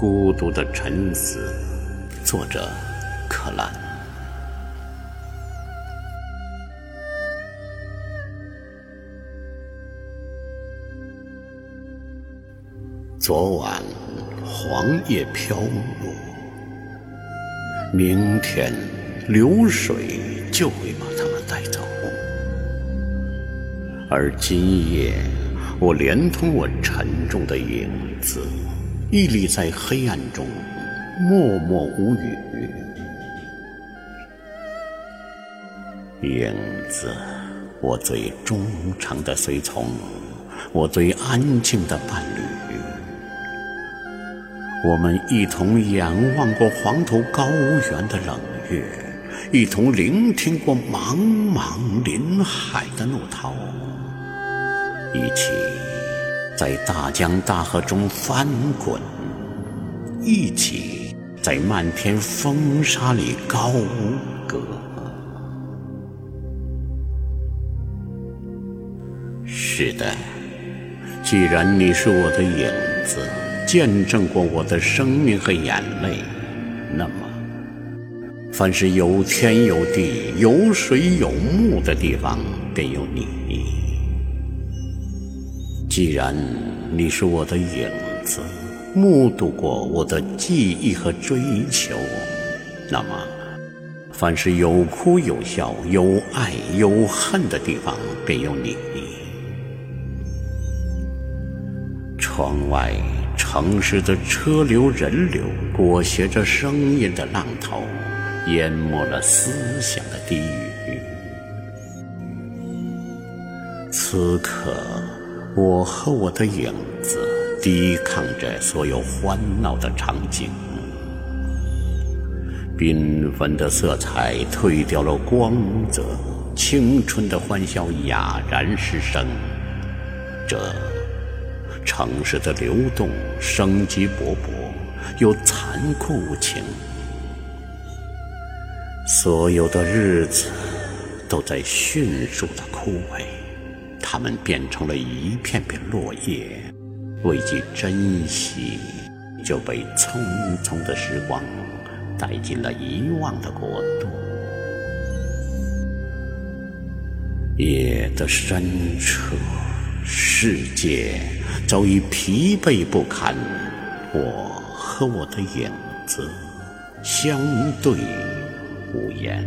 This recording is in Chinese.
孤独的沉思。作者：克兰。昨晚黄叶飘落，明天流水就会把它们带走。而今夜，我连同我沉重的影子，屹立在黑暗中，默默无语。影子，我最忠诚的随从，我最安静的伴侣。我们一同仰望过黄土高原的冷月，一同聆听过茫茫林海的怒涛。一起在大江大河中翻滚，一起在漫天风沙里高歌。是的，既然你是我的影子，见证过我的生命和眼泪，那么，凡是有天有地、有水有木的地方，便有你。既然你是我的影子，目睹过我的记忆和追求，那么，凡是有哭有笑、有爱有恨的地方，便有你。窗外城市的车流人流，裹挟着声音的浪头，淹没了思想的低语。此刻。我和我的影子抵抗着所有欢闹的场景，缤纷的色彩褪掉了光泽，青春的欢笑哑然失声。这城市的流动生机勃勃，又残酷无情，所有的日子都在迅速的枯萎。它们变成了一片片落叶，未及珍惜，就被匆匆的时光带进了遗忘的国度。夜的深处，世界早已疲惫不堪，我和我的影子相对无言。